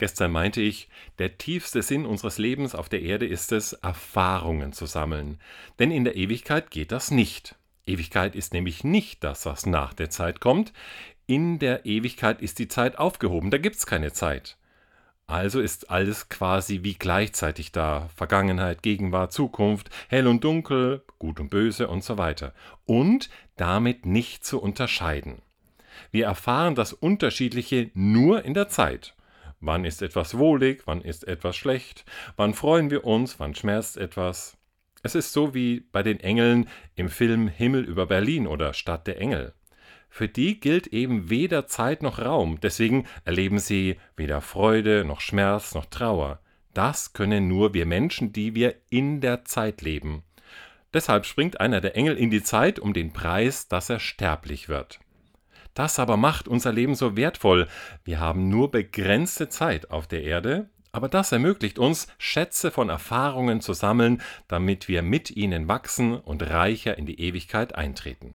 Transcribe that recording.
Gestern meinte ich, der tiefste Sinn unseres Lebens auf der Erde ist es, Erfahrungen zu sammeln. Denn in der Ewigkeit geht das nicht. Ewigkeit ist nämlich nicht das, was nach der Zeit kommt. In der Ewigkeit ist die Zeit aufgehoben, da gibt es keine Zeit. Also ist alles quasi wie gleichzeitig da. Vergangenheit, Gegenwart, Zukunft, hell und dunkel, gut und böse und so weiter. Und damit nicht zu unterscheiden. Wir erfahren das Unterschiedliche nur in der Zeit. Wann ist etwas wohlig, wann ist etwas schlecht, wann freuen wir uns, wann schmerzt etwas. Es ist so wie bei den Engeln im Film Himmel über Berlin oder Stadt der Engel. Für die gilt eben weder Zeit noch Raum, deswegen erleben sie weder Freude noch Schmerz noch Trauer. Das können nur wir Menschen, die wir in der Zeit leben. Deshalb springt einer der Engel in die Zeit um den Preis, dass er sterblich wird. Das aber macht unser Leben so wertvoll. Wir haben nur begrenzte Zeit auf der Erde, aber das ermöglicht uns, Schätze von Erfahrungen zu sammeln, damit wir mit ihnen wachsen und reicher in die Ewigkeit eintreten.